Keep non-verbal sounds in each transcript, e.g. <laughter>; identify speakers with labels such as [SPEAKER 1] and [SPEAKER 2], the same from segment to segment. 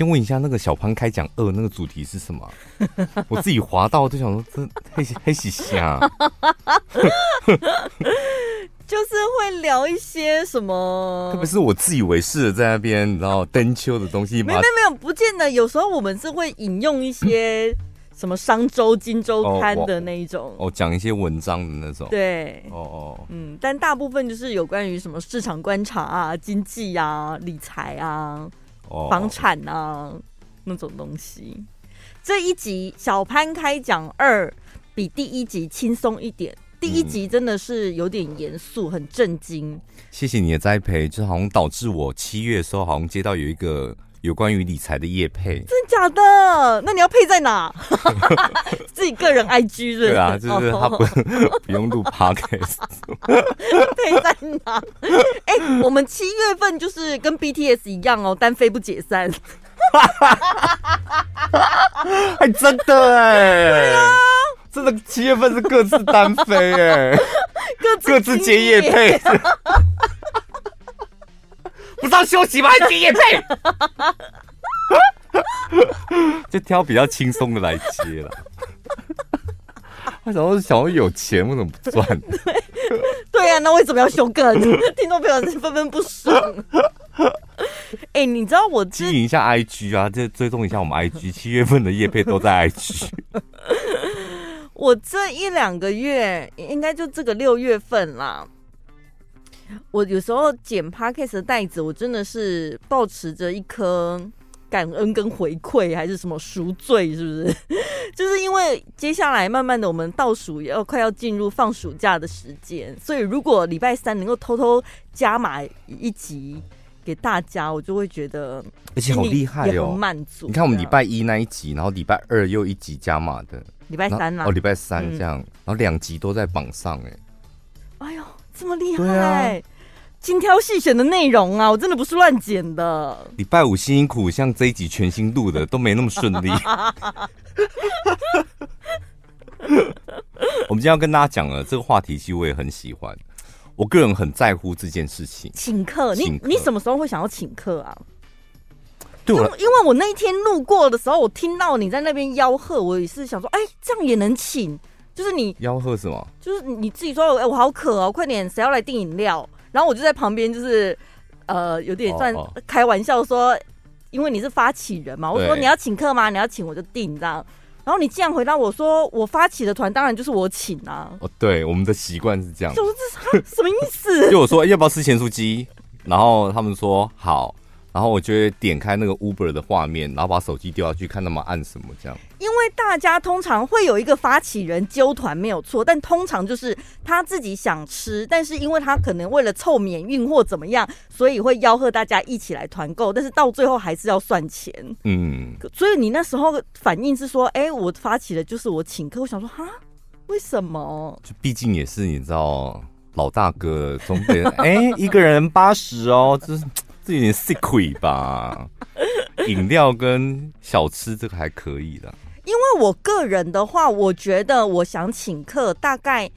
[SPEAKER 1] 先问一下，那个小潘开讲二那个主题是什么？<laughs> 我自己滑到就想说，这黑黑喜虾，
[SPEAKER 2] 就是会聊一些什么，
[SPEAKER 1] 特别是我自以为是的在那边，你知道登秋的东西。没
[SPEAKER 2] 没没有，不见得。有时候我们是会引用一些什么商周、金周刊的那一种，
[SPEAKER 1] 哦，讲、哦、一些文章的那种。
[SPEAKER 2] 对，
[SPEAKER 1] 哦哦，
[SPEAKER 2] 嗯，但大部分就是有关于什么市场观察啊、经济啊、理财啊。房产啊，那种东西。这一集小潘开讲二比第一集轻松一点，第一集真的是有点严肃，很震惊。
[SPEAKER 1] 谢谢你的栽培，就好像导致我七月的时候好像接到有一个。有关于理财的业配，
[SPEAKER 2] 真假的？那你要配在哪？<laughs> 自己个人 IG？
[SPEAKER 1] 对啊，就是他不 <laughs> 不用录 Podcast，<laughs>
[SPEAKER 2] 配在哪？哎、欸，我们七月份就是跟 BTS 一样哦，单飞不解散。
[SPEAKER 1] 还真的哎，对啊，真的七月份是各自单飞哎，各自各自接业配。不知道休息吗？还接业配，<laughs> 就挑比较轻松的来接了。<laughs> 我想说，想要有钱，为什么不赚？<laughs>
[SPEAKER 2] 对对呀、啊，那为什么要休更？听众朋友是纷纷不爽。哎、欸，你知道我经
[SPEAKER 1] 营一下 IG 啊，就追踪一下我们 IG，七月份的业配都在 IG。
[SPEAKER 2] 我这一两个月，应该就这个六月份啦。我有时候剪 Podcast 的袋子，我真的是抱持着一颗感恩跟回馈，还是什么赎罪，是不是？<laughs> 就是因为接下来慢慢的，我们倒数要快要进入放暑假的时间，所以如果礼拜三能够偷偷加码一集给大家，我就会觉得
[SPEAKER 1] 而且好厉害哦，
[SPEAKER 2] 满足。
[SPEAKER 1] 你看我们礼拜一那一集，然后礼拜二又一集加码的，
[SPEAKER 2] 礼拜三啊，
[SPEAKER 1] 哦，礼拜三这样，嗯、然后两集都在榜上，哎，
[SPEAKER 2] 哎呦。这么厉害，啊、精挑细选的内容啊，我真的不是乱剪的。
[SPEAKER 1] 礼拜五辛辛苦，像这一集全新录的都没那么顺利。我们今天要跟大家讲的这个话题，其实我也很喜欢。我个人很在乎这件事情。
[SPEAKER 2] 请客，你
[SPEAKER 1] 客
[SPEAKER 2] 你什么时候会想要请客啊？
[SPEAKER 1] 对，
[SPEAKER 2] 因为因为我那一天路过的时候，我听到你在那边吆喝，我也是想说，哎，这样也能请。就是你
[SPEAKER 1] 吆喝什么？
[SPEAKER 2] 就是你自己说，哎、欸，我好渴哦，快点，谁要来订饮料？然后我就在旁边，就是呃，有点算开玩笑说，因为你是发起人嘛，我说你要请客吗？你要请我就订，这样。然后你竟然回答我说，我发起的团当然就是我请啊。哦，
[SPEAKER 1] 对，我们的习惯是这样。
[SPEAKER 2] 就是这什么意思？
[SPEAKER 1] 就我说、欸、要不要吃咸酥鸡？然后他们说好。然后我就会点开那个 Uber 的画面，然后把手机丢下去看他们按什么这样。
[SPEAKER 2] 因为大家通常会有一个发起人揪团没有错，但通常就是他自己想吃，但是因为他可能为了凑免运或怎么样，所以会吆喝大家一起来团购，但是到最后还是要算钱。嗯，所以你那时候反应是说，哎，我发起的就是我请客。我想说，哈，为什么？
[SPEAKER 1] 就毕竟也是你知道老大哥总得 <laughs> 哎一个人八十哦，就是。这有点 secret 吧？饮料跟小吃这个还可以的。
[SPEAKER 2] 因为我个人的话，我觉得我想请客，大概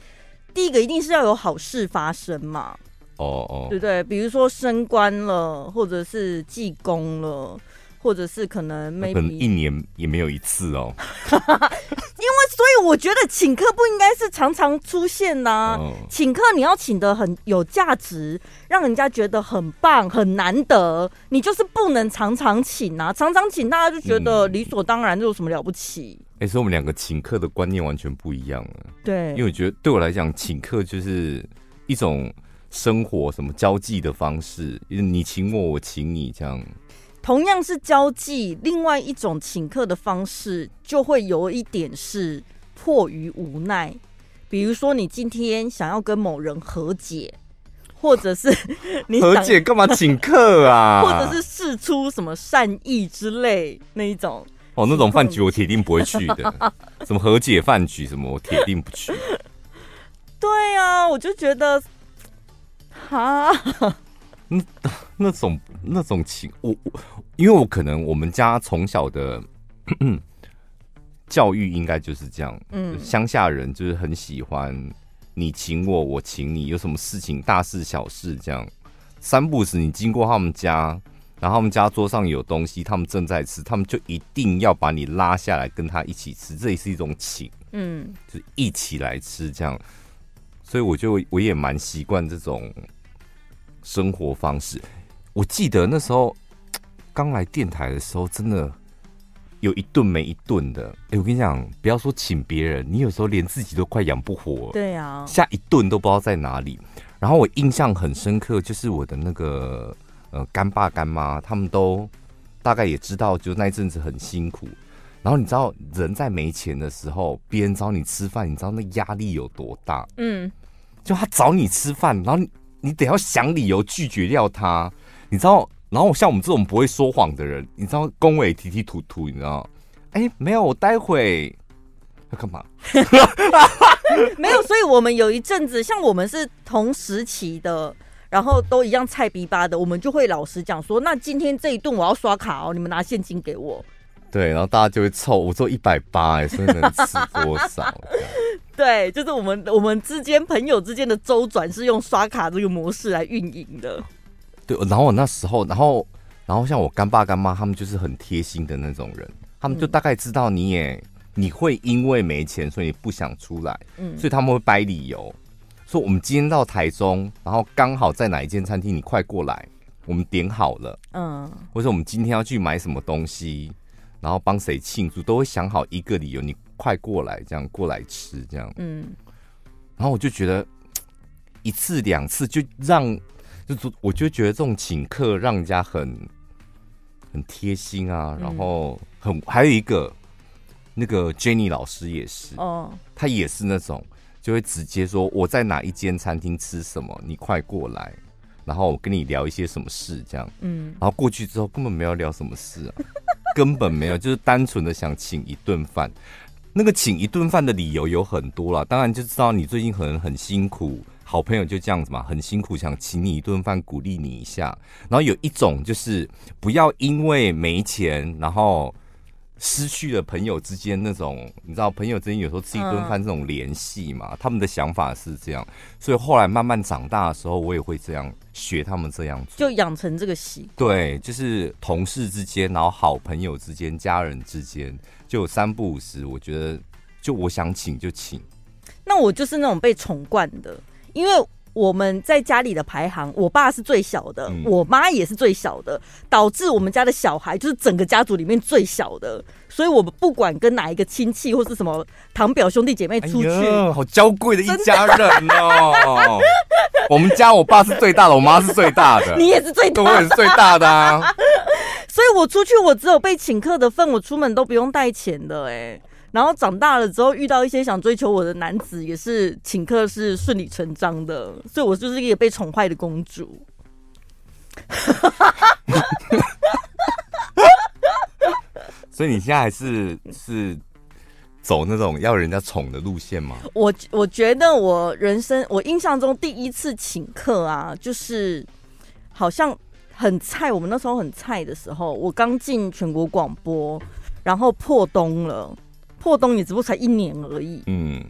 [SPEAKER 2] 第一个一定是要有好事发生嘛。哦哦，对不对？比如说升官了，或者是记功了。或者是可能 maybe
[SPEAKER 1] 可能一年也没有一次哦，<laughs>
[SPEAKER 2] 因为所以我觉得请客不应该是常常出现呐、啊，哦、请客你要请的很有价值，让人家觉得很棒很难得，你就是不能常常请啊，常常请大家就觉得理所当然，这有什么了不起？
[SPEAKER 1] 哎、嗯，所以我们两个请客的观念完全不一样了。
[SPEAKER 2] 对，
[SPEAKER 1] 因为我觉得对我来讲，请客就是一种生活什么交际的方式，你请我，我请你这样。
[SPEAKER 2] 同样是交际，另外一种请客的方式就会有一点是迫于无奈。比如说，你今天想要跟某人和解，或者是 <laughs> 你
[SPEAKER 1] 和解干嘛请客啊？<laughs>
[SPEAKER 2] 或者是试出什么善意之类那一种。
[SPEAKER 1] 哦，那种饭局我铁定不会去的。<laughs> 什么和解饭局什么，我铁定不去。
[SPEAKER 2] 对啊，我就觉得，哈。
[SPEAKER 1] 那 <laughs> 那种那种情，我我，因为我可能我们家从小的教育应该就是这样，嗯，乡下人就是很喜欢你请我，我请你，有什么事情大事小事这样，三不时你经过他们家，然后他们家桌上有东西，他们正在吃，他们就一定要把你拉下来跟他一起吃，这也是一种请，
[SPEAKER 2] 嗯，
[SPEAKER 1] 就是一起来吃这样。所以我就我也蛮习惯这种生活方式。我记得那时候 <tsk> 刚来电台的时候，真的有一顿没一顿的。哎，我跟你讲，不要说请别人，你有时候连自己都快养不活。
[SPEAKER 2] 对啊，
[SPEAKER 1] 下一顿都不知道在哪里。然后我印象很深刻，就是我的那个呃干爸干妈，他们都大概也知道，就那一阵子很辛苦。然后你知道，人在没钱的时候，别人找你吃饭，你知道那压力有多大？嗯。就他找你吃饭，然后你，得要想理由拒绝掉他，你知道？然后像我们这种不会说谎的人，你知道，恭维提提吐吐，你知道？哎，没有，我待会要干嘛？<laughs>
[SPEAKER 2] 没有，所以我们有一阵子，像我们是同时期的，然后都一样菜逼巴的，我们就会老实讲说，那今天这一顿我要刷卡哦，你们拿现金给我。对，
[SPEAKER 1] 然后大家就会凑，我做一百八，哎，所以能吃多少？<laughs>
[SPEAKER 2] 对，就是我们我们之间朋友之间的周转是用刷卡这个模式来运营的。
[SPEAKER 1] 对，然后我那时候，然后然后像我干爸干妈他们就是很贴心的那种人，他们就大概知道你也、嗯、你会因为没钱，所以你不想出来，嗯，所以他们会掰理由，说我们今天到台中，然后刚好在哪一间餐厅，你快过来，我们点好了，嗯，或者我们今天要去买什么东西，然后帮谁庆祝，都会想好一个理由，你。快过来，这样过来吃，这样，嗯，然后我就觉得 <tsk> 一次两次就让，就我就觉得这种请客让人家很很贴心啊，然后很还有一个那个 Jenny 老师也是，哦，他也是那种就会直接说我在哪一间餐厅吃什么，你快过来，然后我跟你聊一些什么事，这样，嗯，然后过去之后根本没有聊什么事啊，<laughs> 根本没有，就是单纯的想请一顿饭。那个请一顿饭的理由有很多了，当然就知道你最近可能很辛苦，好朋友就这样子嘛，很辛苦想请你一顿饭鼓励你一下。然后有一种就是不要因为没钱，然后失去了朋友之间那种，你知道朋友之间有时候吃一顿饭这种联系嘛，他们的想法是这样，所以后来慢慢长大的时候，我也会这样学他们这样做，
[SPEAKER 2] 就养成这个习惯。
[SPEAKER 1] 对，就是同事之间，然后好朋友之间，家人之间。就三不五时，我觉得就我想请就请。
[SPEAKER 2] 那我就是那种被宠惯的，因为我们在家里的排行，我爸是最小的，嗯、我妈也是最小的，导致我们家的小孩就是整个家族里面最小的。所以我们不管跟哪一个亲戚或是什么堂表兄弟姐妹出去，
[SPEAKER 1] 哎、好娇贵的一家人哦。我们家我爸是最大的，我妈是最大的，
[SPEAKER 2] 你也是最大的，
[SPEAKER 1] 我也是最大的啊。<laughs>
[SPEAKER 2] 所以我出去，我只有被请客的份，我出门都不用带钱的哎。然后长大了之后，遇到一些想追求我的男子，也是请客是顺理成章的。所以我就是一个被宠坏的公主。<laughs>
[SPEAKER 1] 所以你现在还是是走那种要人家宠的路线吗？
[SPEAKER 2] 我我觉得我人生我印象中第一次请客啊，就是好像。很菜，我们那时候很菜的时候，我刚进全国广播，然后破冬了，破冬也只不过才一年而已，嗯，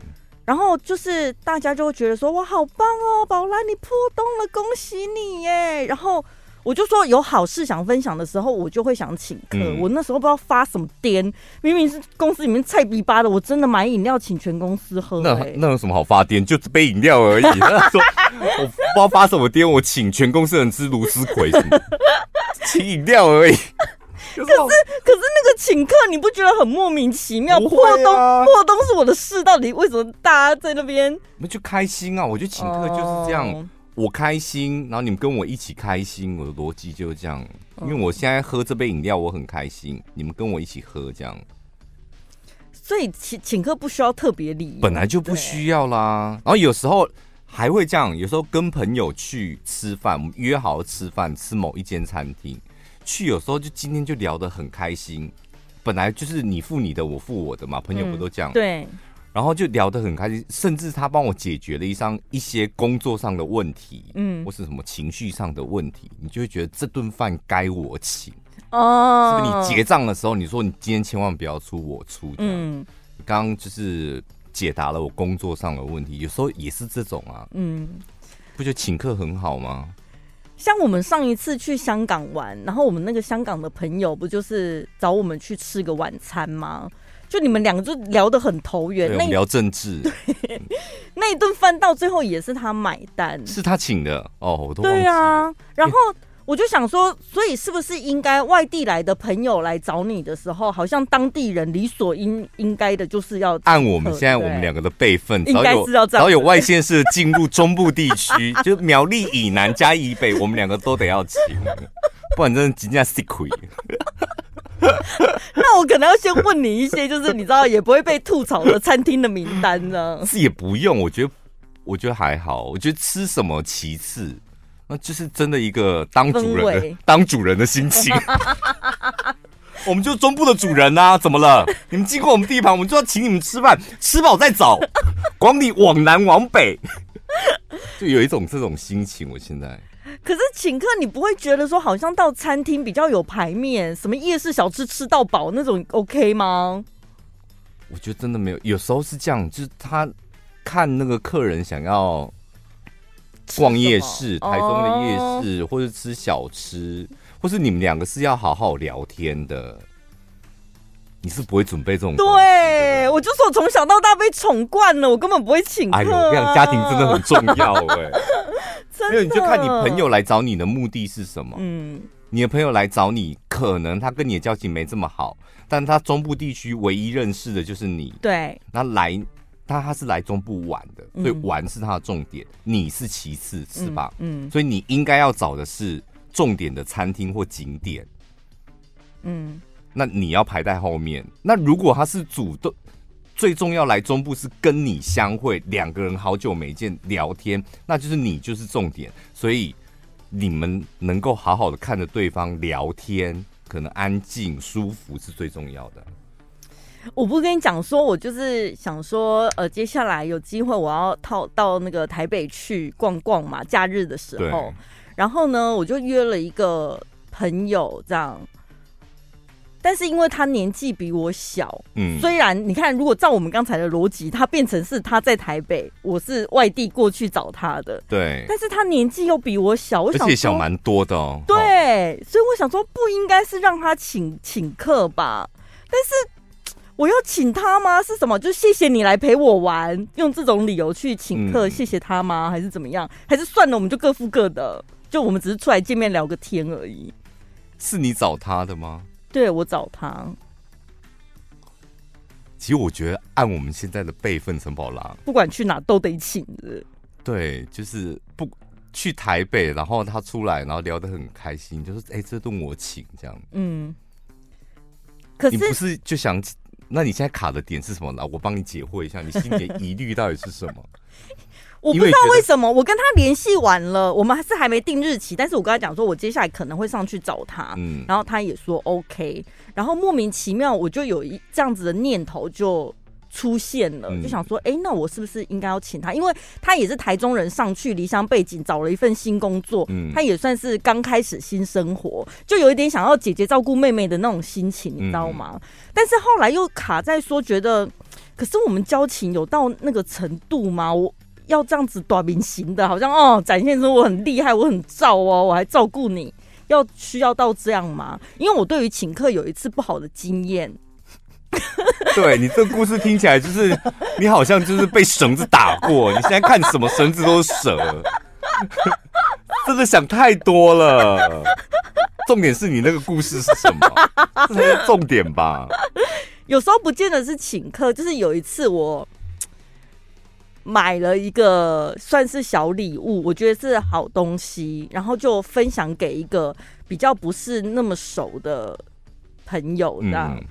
[SPEAKER 2] 然后就是大家就会觉得说，哇，好棒哦，宝拉你破冬了，恭喜你耶，然后。我就说有好事想分享的时候，我就会想请客。嗯、我那时候不知道发什么癫，明明是公司里面菜逼巴的，我真的买饮料请全公司喝，欸。
[SPEAKER 1] 那那有什么好发癫？就杯饮料而已。<laughs> 他说我不知道发什么癫，我请全公司人吃芦丝葵什么，请饮料而已。
[SPEAKER 2] 可是可是那个请客，你不觉得很莫名其妙？啊、破冬破冬是我的事，到底为什么大家在那边？
[SPEAKER 1] 我们就开心啊！我觉得请客就是这样。哦我开心，然后你们跟我一起开心，我的逻辑就是这样。因为我现在喝这杯饮料，我很开心，你们跟我一起喝，这样。
[SPEAKER 2] 所以请请客不需要特别礼，
[SPEAKER 1] 本来就不需要啦。然后有时候还会这样，有时候跟朋友去吃饭，我们约好吃饭，吃某一间餐厅，去有时候就今天就聊得很开心。本来就是你付你的，我付我的嘛，朋友不都这样？
[SPEAKER 2] 嗯、对。
[SPEAKER 1] 然后就聊得很开心，甚至他帮我解决了一张一些工作上的问题，嗯，或是什么情绪上的问题，你就会觉得这顿饭该我请哦。是不是？你结账的时候，你说你今天千万不要出，我出，嗯，刚刚就是解答了我工作上的问题，有时候也是这种啊，嗯，不觉得请客很好吗？
[SPEAKER 2] 像我们上一次去香港玩，然后我们那个香港的朋友不就是找我们去吃个晚餐吗？就你们两个就聊得很投缘，那
[SPEAKER 1] 聊政治，
[SPEAKER 2] 对，那一顿饭到最后也是他买单，
[SPEAKER 1] 是他请的哦，我都
[SPEAKER 2] 对啊，然后。我就想说，所以是不是应该外地来的朋友来找你的时候，好像当地人理所应应该的就是要
[SPEAKER 1] 按我们现在我们两个的辈分，
[SPEAKER 2] 应该是要这样，
[SPEAKER 1] 只要有外县市进入中部地区，<laughs> 就苗栗以南加以北，我们两个都得要请，不然真的直接吃亏。<laughs>
[SPEAKER 2] 那我可能要先问你一些，就是你知道也不会被吐槽的餐厅的名单呢？
[SPEAKER 1] 是也不用，我觉得我觉得还好，我觉得吃什么其次。那就是真的一个当主人的 <laughs> 当主人的心情。<laughs> 我们就中部的主人呐、啊，怎么了？你们经过我们地盘，我们就要请你们吃饭，吃饱再走。<laughs> 管你往南往北，就有一种这种心情。我现在
[SPEAKER 2] 可是请客，你不会觉得说好像到餐厅比较有排面，什么夜市小吃吃到饱那种 OK 吗？
[SPEAKER 1] 我觉得真的没有，有时候是这样，就是他看那个客人想要。逛夜市，台中的夜市，哦、或者吃小吃，或是你们两个是要好好聊天的，你是不会准备这种。
[SPEAKER 2] 对，我就说我从小到大被宠惯了，我根本不会请客、啊。哎呦，这样
[SPEAKER 1] 家庭真的很重要哎。<laughs> 没有，你就看你朋友来找你的目的是什么。嗯，你的朋友来找你，可能他跟你的交情没这么好，但他中部地区唯一认识的就是你。
[SPEAKER 2] 对，
[SPEAKER 1] 那来。他他是来中部玩的，所以玩是他的重点，嗯、你是其次，是吧？嗯，嗯，所以你应该要找的是重点的餐厅或景点，嗯，那你要排在后面。那如果他是主动，最重要来中部是跟你相会，两个人好久没见聊天，那就是你就是重点，所以你们能够好好的看着对方聊天，可能安静舒服是最重要的。
[SPEAKER 2] 我不跟你讲说，我就是想说，呃，接下来有机会我要套到那个台北去逛逛嘛，假日的时候，然后呢，我就约了一个朋友这样，但是因为他年纪比我小，嗯，虽然你看，如果照我们刚才的逻辑，他变成是他在台北，我是外地过去找他的，
[SPEAKER 1] 对，
[SPEAKER 2] 但是他年纪又比我小，我想说，
[SPEAKER 1] 而且小蛮多的哦，
[SPEAKER 2] 对，所以我想说，不应该是让他请请客吧，但是。我要请他吗？是什么？就谢谢你来陪我玩，用这种理由去请客，谢谢他吗？还是怎么样？还是算了，我们就各付各的，就我们只是出来见面聊个天而已。
[SPEAKER 1] 是你找他的吗？
[SPEAKER 2] 对，我找他。
[SPEAKER 1] 其实我觉得，按我们现在的辈分，陈宝拉
[SPEAKER 2] 不管去哪都得请的。
[SPEAKER 1] 对，就是不去台北，然后他出来，然后聊得很开心，就是哎，这顿我请这样。嗯。可是你不是就想？那你现在卡的点是什么呢？我帮你解惑一下，你心里的疑虑到底是什么？<laughs>
[SPEAKER 2] 我不知道为什么，我跟他联系完了，我们还是还没定日期，但是我跟他讲说，我接下来可能会上去找他，嗯，然后他也说 OK，然后莫名其妙我就有一这样子的念头就。出现了，就想说，哎、欸，那我是不是应该要请他？因为他也是台中人，上去离乡背景，找了一份新工作，嗯，他也算是刚开始新生活，就有一点想要姐姐照顾妹妹的那种心情，你知道吗？嗯、但是后来又卡在说，觉得，可是我们交情有到那个程度吗？我要这样子短明型的，好像哦，展现出我很厉害，我很照哦，我还照顾你，要需要到这样吗？因为我对于请客有一次不好的经验。<laughs>
[SPEAKER 1] 对，你这个故事听起来就是你好像就是被绳子打过，你现在看什么绳子都是蛇，<laughs> 真的想太多了。重点是你那个故事是什么？这才是重点吧。
[SPEAKER 2] 有时候不见得是请客，就是有一次我买了一个算是小礼物，我觉得是好东西，然后就分享给一个比较不是那么熟的朋友，这样。嗯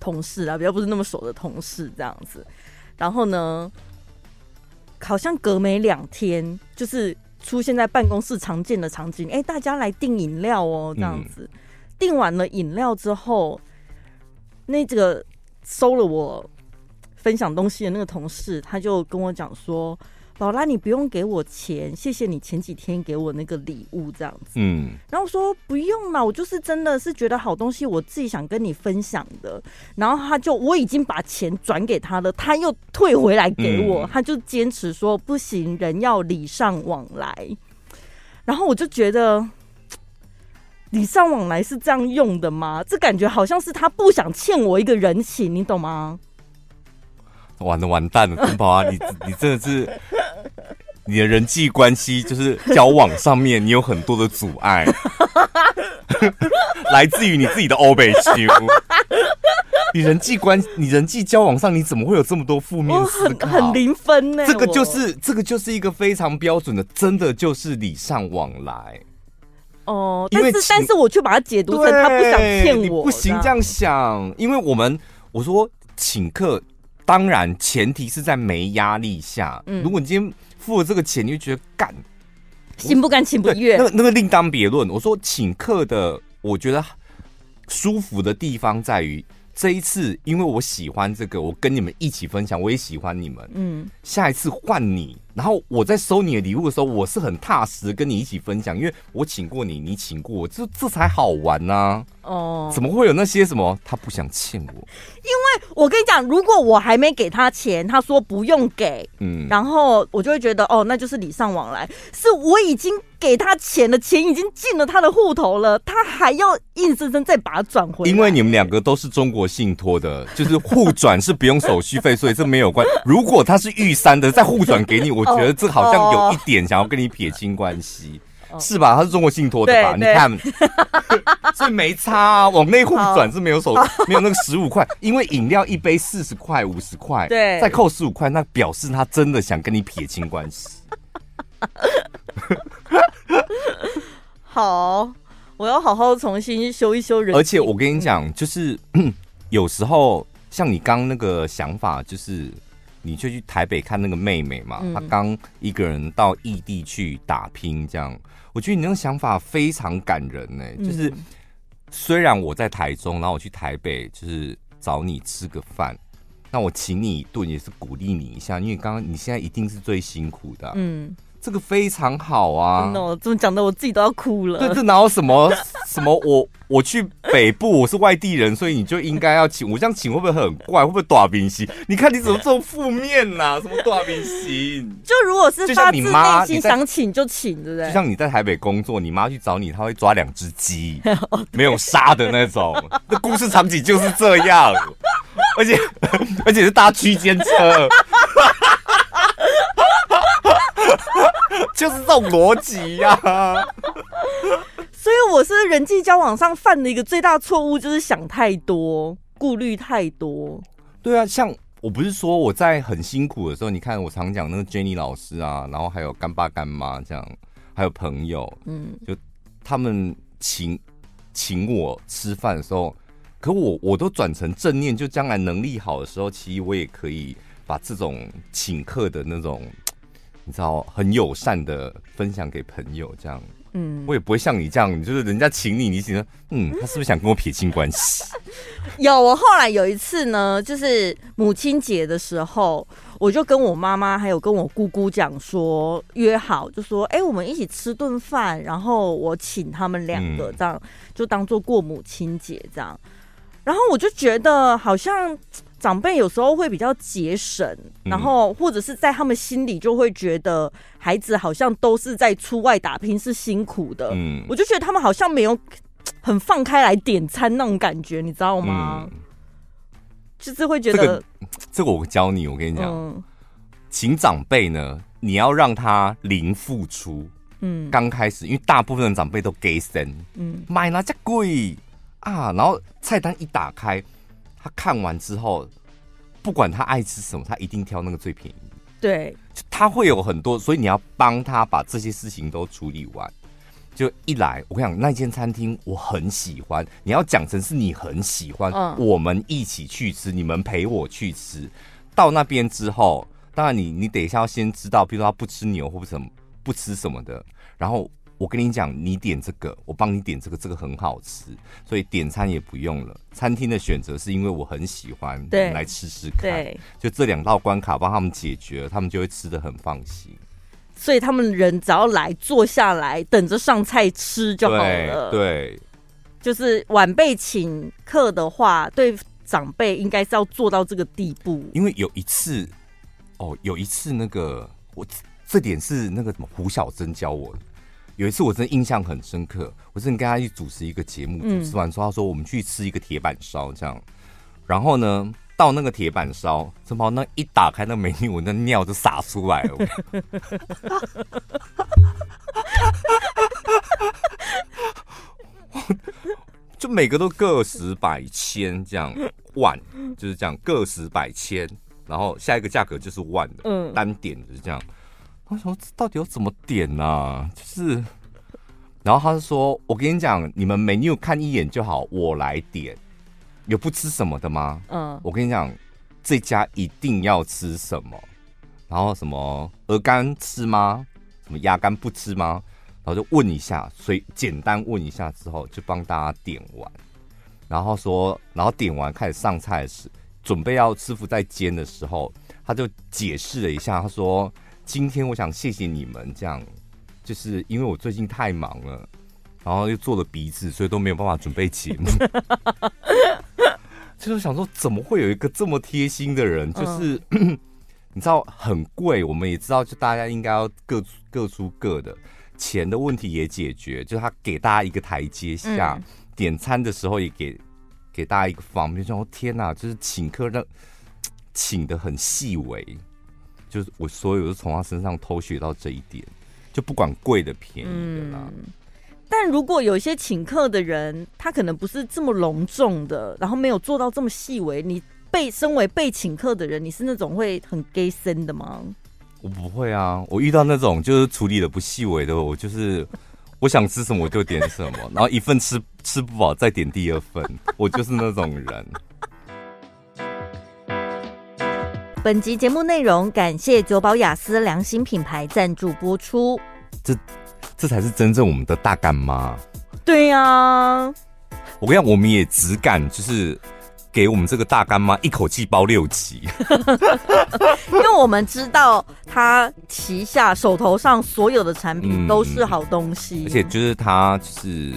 [SPEAKER 2] 同事啊，比较不是那么熟的同事这样子，然后呢，好像隔没两天，就是出现在办公室常见的场景，哎、大家来订饮料哦，这样子，订、完了饮料之后，那这个收了我分享东西的那个同事，他就跟我讲说。宝拉，你不用给我钱，谢谢你前几天给我那个礼物，这样子。嗯，然后我说不用了，我就是真的是觉得好东西，我自己想跟你分享的。然后他就我已经把钱转给他了，他又退回来给我，嗯、他就坚持说不行，人要礼尚往来。然后我就觉得礼尚往来是这样用的吗？这感觉好像是他不想欠我一个人情，你懂吗？
[SPEAKER 1] 完了，完蛋了，陈宝啊，你 <laughs> 你真的是。你的人际关系就是交往上面，你有很多的阻碍，<laughs> 来自于你自己的欧北修。你人际关，你人际交往上，你怎么会有这么多负面思考？
[SPEAKER 2] 很很零分呢。
[SPEAKER 1] 这个就是这个就是一个非常标准的，真的就是礼尚往来。
[SPEAKER 2] 哦，但是但是我却把它解读成他不想骗我，
[SPEAKER 1] 不行这样想，因为我们我说请客，当然前提是在没压力下。嗯，如果你今天。付了这个钱，你就觉得干
[SPEAKER 2] 心不甘情不愿。
[SPEAKER 1] 那个那个另当别论。我说请客的，我觉得舒服的地方在于这一次，因为我喜欢这个，我跟你们一起分享，我也喜欢你们。嗯，下一次换你。然后我在收你的礼物的时候，我是很踏实跟你一起分享，因为我请过你，你请过我，这这才好玩呐、啊。哦，怎么会有那些什么他不想欠我？
[SPEAKER 2] 因为我跟你讲，如果我还没给他钱，他说不用给，嗯，然后我就会觉得哦，那就是礼尚往来。是我已经给他钱了，钱已经进了他的户头了，他还要硬生生再把它转回来。
[SPEAKER 1] 因为你们两个都是中国信托的，就是互转是不用手续费，所以这没有关。如果他是玉山的，再互转给你，我。觉得这好像有一点想要跟你撇清关系，是吧？他是中国信托的吧？你看，<laughs> 所以没差啊。往内户转是没有手，没有那个十五块，因为饮料一杯四十块、五十块，对，再扣十五块，那表示他真的想跟你撇清关系。
[SPEAKER 2] 好，我要好好重新修一修人。
[SPEAKER 1] 而且我跟你讲，就是 <clears throat> 有时候像你刚刚那个想法，就是。你就去台北看那个妹妹嘛，嗯、她刚一个人到异地去打拼，这样，我觉得你那个想法非常感人呢。嗯、就是虽然我在台中，然后我去台北，就是找你吃个饭，那我请你一顿也是鼓励你一下，因为刚刚你现在一定是最辛苦的，嗯。这个非常好啊！
[SPEAKER 2] 怎么讲的我自己都要哭了。
[SPEAKER 1] 对，这哪有什么什么？我我去北部，我是外地人，所以你就应该要请。我这样请会不会很怪？会不会大明星？你看你怎么这么负面呐、啊？<laughs> 什么大明星？
[SPEAKER 2] 就如果是发自内心想请就请，对不对？
[SPEAKER 1] 就像你在台北工作，你妈去找你，她会抓两只鸡，<laughs> 没有杀的那种。那故事场景就是这样，而且而且是搭区间车。就是这种逻辑呀，
[SPEAKER 2] 所以我是人际交往上犯的一个最大错误，就是想太多，顾虑太多。
[SPEAKER 1] 对啊，像我不是说我在很辛苦的时候，你看我常讲那个 Jenny 老师啊，然后还有干爸干妈这样，还有朋友，嗯，就他们请请我吃饭的时候，可我我都转成正念，就将来能力好的时候，其实我也可以把这种请客的那种。你知道，很友善的分享给朋友，这样，嗯，我也不会像你这样，就是人家请你，你觉得，嗯，<laughs> 他是不是想跟我撇清关系？
[SPEAKER 2] 有，我后来有一次呢，就是母亲节的时候，我就跟我妈妈还有跟我姑姑讲说，约好，就说，哎、欸，我们一起吃顿饭，然后我请他们两个，这样、嗯、就当做过母亲节这样。然后我就觉得好像。长辈有时候会比较节省，然后或者是在他们心里就会觉得孩子好像都是在出外打拼是辛苦的，嗯，我就觉得他们好像没有很放开来点餐那种感觉，你知道吗？嗯、就是会觉得、这个、
[SPEAKER 1] 这个我教你，我跟你讲，嗯、请长辈呢，你要让他零付出，嗯，刚开始因为大部分的长辈都给神，嗯，买那家贵啊，然后菜单一打开。他看完之后，不管他爱吃什么，他一定挑那个最便宜。
[SPEAKER 2] 对，
[SPEAKER 1] 他会有很多，所以你要帮他把这些事情都处理完。就一来，我跟你讲，那间餐厅我很喜欢，你要讲成是你很喜欢，嗯、我们一起去吃，你们陪我去吃。到那边之后，当然你你等一下要先知道，比如说他不吃牛或者什么不吃什么的，然后。我跟你讲，你点这个，我帮你点这个，这个很好吃，所以点餐也不用了。餐厅的选择是因为我很喜欢，对，来吃吃看。对，就这两道关卡帮他们解决了，他们就会吃的很放心。
[SPEAKER 2] 所以他们人只要来坐下来，等着上菜吃就好了。
[SPEAKER 1] 对，对，
[SPEAKER 2] 就是晚辈请客的话，对长辈应该是要做到这个地步。
[SPEAKER 1] 因为有一次，哦，有一次那个我这点是那个什么胡小珍教我的。有一次我真的印象很深刻，我真的跟他去主持一个节目，主持完之后他说我们去吃一个铁板烧这样，然后呢到那个铁板烧，正好那一打开那美女，我那尿就洒出来了。<laughs> 就每个都个十百千这样万，就是这样个十百千，然后下一个价格就是万的，嗯，单点就是这样。我说到底要怎么点呢、啊？就是，然后他就说：“我跟你讲，你们 menu 看一眼就好，我来点。有不吃什么的吗？嗯，我跟你讲，这家一定要吃什么。然后什么鹅肝吃吗？什么鸭肝不吃吗？”然后就问一下，所以简单问一下之后，就帮大家点完。然后说，然后点完开始上菜时，准备要师傅在煎的时候，他就解释了一下，他说：“今天我想谢谢你们，这样就是因为我最近太忙了，然后又做了鼻子，所以都没有办法准备节目。”就是想说，怎么会有一个这么贴心的人？就是、嗯、<clears throat> 你知道很贵，我们也知道，就大家应该要各各出各的。钱的问题也解决，就是他给大家一个台阶下，嗯、点餐的时候也给给大家一个方便。说天哪，就是请客让请的很细微，就是我所有都从他身上偷学到这一点，就不管贵的便宜的啦。
[SPEAKER 2] 嗯、但如果有一些请客的人，他可能不是这么隆重的，然后没有做到这么细微，你被身为被请客的人，你是那种会很给身的吗？
[SPEAKER 1] 我不会啊，我遇到那种就是处理的不细微的，我就是我想吃什么我就点什么，然后一份吃吃不饱再点第二份，我就是那种人。
[SPEAKER 2] 本集节目内容感谢九保雅思良心品牌赞助播出。
[SPEAKER 1] 这这才是真正我们的大干妈。
[SPEAKER 2] 对呀、啊，
[SPEAKER 1] 我跟你讲，我们也只敢就是。给我们这个大干妈一口气包六集，<laughs>
[SPEAKER 2] 因为我们知道他旗下手头上所有的产品都是好东西，
[SPEAKER 1] 嗯、而且就是他就是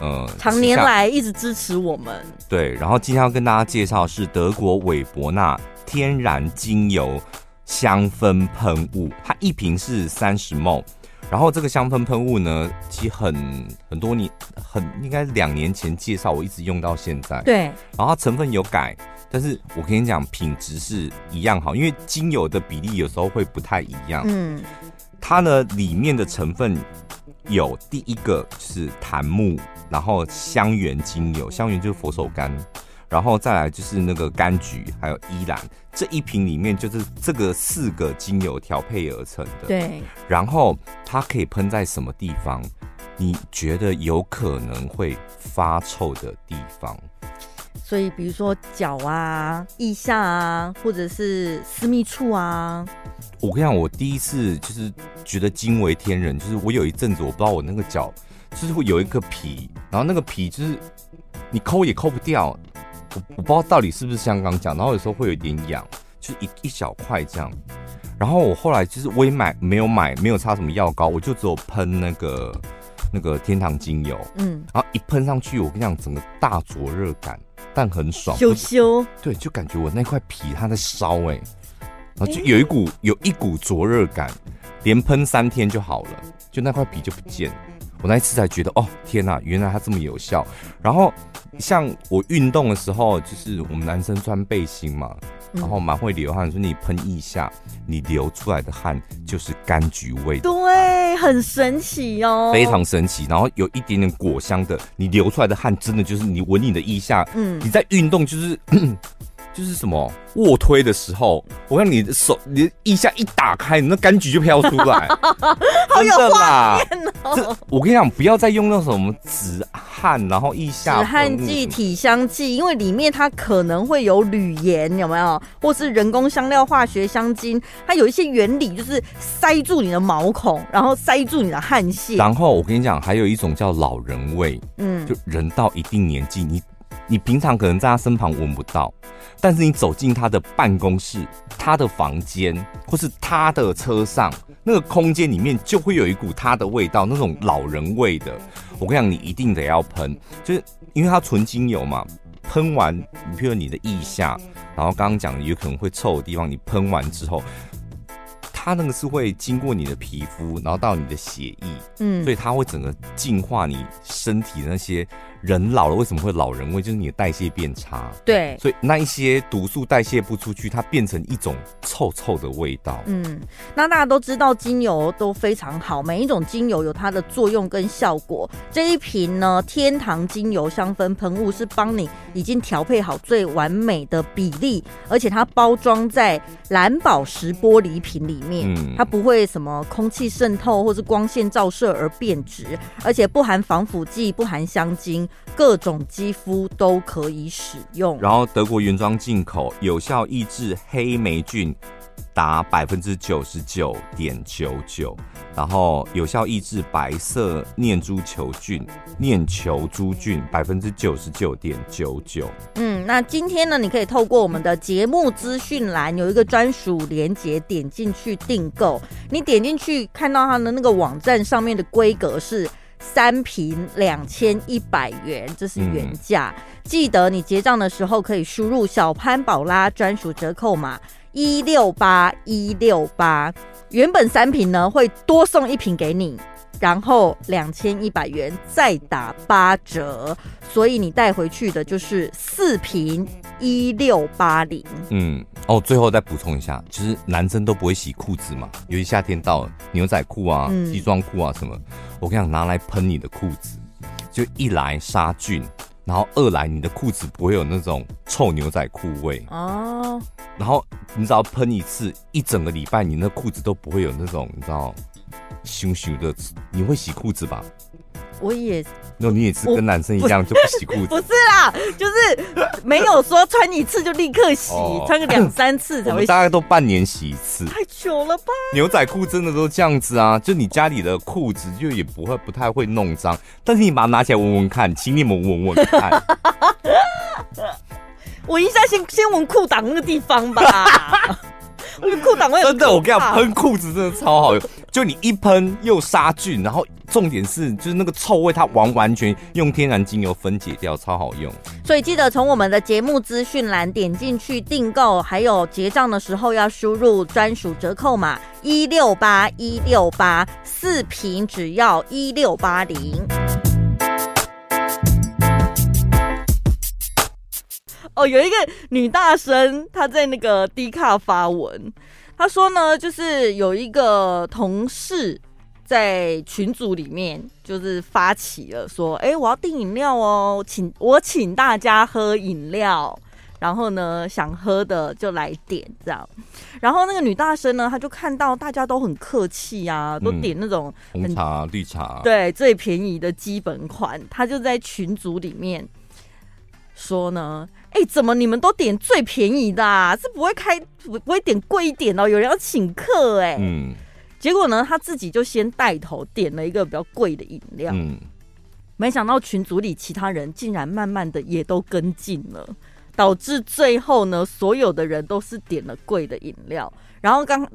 [SPEAKER 1] 呃，
[SPEAKER 2] 常年来一直支持我们。
[SPEAKER 1] 对，然后今天要跟大家介绍是德国韦伯纳天然精油香氛喷雾，它一瓶是三十 ml。然后这个香氛喷雾呢，其实很很多年，很应该两年前介绍，我一直用到现在。
[SPEAKER 2] 对。
[SPEAKER 1] 然后它成分有改，但是我跟你讲，品质是一样好，因为精油的比例有时候会不太一样。嗯。它呢里面的成分有第一个是檀木，然后香橼精油，香橼就是佛手柑。然后再来就是那个柑橘，还有依兰，这一瓶里面就是这个四个精油调配而成的。
[SPEAKER 2] 对。然
[SPEAKER 1] 后它可以喷在什么地方？你觉得有可能会发臭的地方？
[SPEAKER 2] 所以比如说脚啊、腋下啊，或者是私密处啊。
[SPEAKER 1] 我跟你讲，我第一次就是觉得惊为天人，就是我有一阵子我不知道我那个脚就是会有一个皮，然后那个皮就是你抠也抠不掉。我我不知道到底是不是香港讲，然后有时候会有点痒，就是一一小块这样。然后我后来就是我也买没有买，没有擦什么药膏，我就只有喷那个那个天堂精油，嗯，然后一喷上去，我跟你讲，整个大灼热感，但很爽，
[SPEAKER 2] 羞羞，
[SPEAKER 1] 对，就感觉我那块皮它在烧哎、欸，然后就有一股有一股灼热感，连喷三天就好了，就那块皮就不见了。我那一次才觉得，哦，天哪，原来它这么有效。然后像我运动的时候，就是我们男生穿背心嘛，然后蛮会流汗，说你喷一下，你流出来的汗就是柑橘味。
[SPEAKER 2] 对，很神奇哦，
[SPEAKER 1] 非常神奇。然后有一点点果香的，你流出来的汗真的就是你闻你的腋下，嗯，你在运动就是。就是什么卧推的时候，我看你的手，你的腋下一打开，你那柑橘就飘出来，<laughs>
[SPEAKER 2] 好有画面哦！
[SPEAKER 1] 这我跟你讲，不要再用那种什么止汗，然后一下
[SPEAKER 2] 止汗剂、体香剂，因为里面它可能会有铝盐，有没有？或是人工香料、化学香精，它有一些原理，就是塞住你的毛孔，然后塞住你的汗腺。
[SPEAKER 1] 然后我跟你讲，还有一种叫老人味，嗯，就人到一定年纪，你。你平常可能在他身旁闻不到，但是你走进他的办公室、他的房间，或是他的车上，那个空间里面就会有一股他的味道，那种老人味的。我跟你讲，你一定得要喷，就是因为它纯精油嘛。喷完，你譬如你的腋下，然后刚刚讲有可能会臭的地方，你喷完之后。它那个是会经过你的皮肤，然后到你的血液，
[SPEAKER 2] 嗯，
[SPEAKER 1] 所以它会整个净化你身体那些。人老了为什么会老人味？就是你的代谢变差，
[SPEAKER 2] 对，
[SPEAKER 1] 所以那一些毒素代谢不出去，它变成一种臭臭的味道。
[SPEAKER 2] 嗯，那大家都知道精油都非常好，每一种精油有它的作用跟效果。这一瓶呢，天堂精油香氛喷雾是帮你已经调配好最完美的比例，而且它包装在蓝宝石玻璃瓶里面，嗯，它不会什么空气渗透或是光线照射而变质，而且不含防腐剂，不含香精。各种肌肤都可以使用，
[SPEAKER 1] 然后德国原装进口，有效抑制黑霉菌达百分之九十九点九九，然后有效抑制白色念珠球菌、念球珠菌百分之九十九点九九。
[SPEAKER 2] 嗯，那今天呢，你可以透过我们的节目资讯栏有一个专属连接，点进去订购。你点进去看到它的那个网站上面的规格是。三瓶两千一百元，这是原价。记得你结账的时候可以输入小潘宝拉专属折扣码一六八一六八。原本三瓶呢会多送一瓶给你，然后两千一百元再打八折，所以你带回去的就是四瓶一六八零。
[SPEAKER 1] 嗯。哦，最后再补充一下，其实男生都不会洗裤子嘛，尤其夏天到了，牛仔裤啊、西装裤啊什么，我跟你讲，拿来喷你的裤子，就一来杀菌，然后二来你的裤子不会有那种臭牛仔裤味哦。然后你只要喷一次，一整个礼拜你那裤子都不会有那种你知道，羞羞的。你会洗裤子吧？
[SPEAKER 2] 我也，
[SPEAKER 1] 那你也是跟男生一样就不洗裤子？<laughs>
[SPEAKER 2] 不是啦，就是没有说穿一次就立刻洗，哦、穿个两三次才会 <laughs> 洗。
[SPEAKER 1] 大概都半年洗一次，
[SPEAKER 2] 太久了吧？
[SPEAKER 1] 牛仔裤真的都这样子啊，就你家里的裤子就也不会不太会弄脏，但是你把它拿起来闻闻看，请你们闻闻看。<laughs>
[SPEAKER 2] 闻一下先先闻裤裆那个地方吧。裤裆会
[SPEAKER 1] 真的，我跟你讲，喷裤子真的超好用。就你一喷又杀菌，然后重点是就是那个臭味，它完完全用天然精油分解掉，超好用。
[SPEAKER 2] 所以记得从我们的节目资讯栏点进去订购，还有结账的时候要输入专属折扣码一六八一六八，四瓶只要一六八零。哦，有一个女大生，她在那个 D 卡发文，她说呢，就是有一个同事在群组里面，就是发起了说，哎，我要订饮料哦，请我请大家喝饮料，然后呢，想喝的就来点这样。然后那个女大生呢，她就看到大家都很客气啊，都点那种
[SPEAKER 1] 红茶、绿茶，
[SPEAKER 2] 对，最便宜的基本款，她就在群组里面说呢。哎、欸，怎么你们都点最便宜的啊？是不会开不不会点贵一点哦？有人要请客哎、欸，嗯，结果呢，他自己就先带头点了一个比较贵的饮料，嗯，没想到群组里其他人竟然慢慢的也都跟进了，导致最后呢，所有的人都是点了贵的饮料。然后刚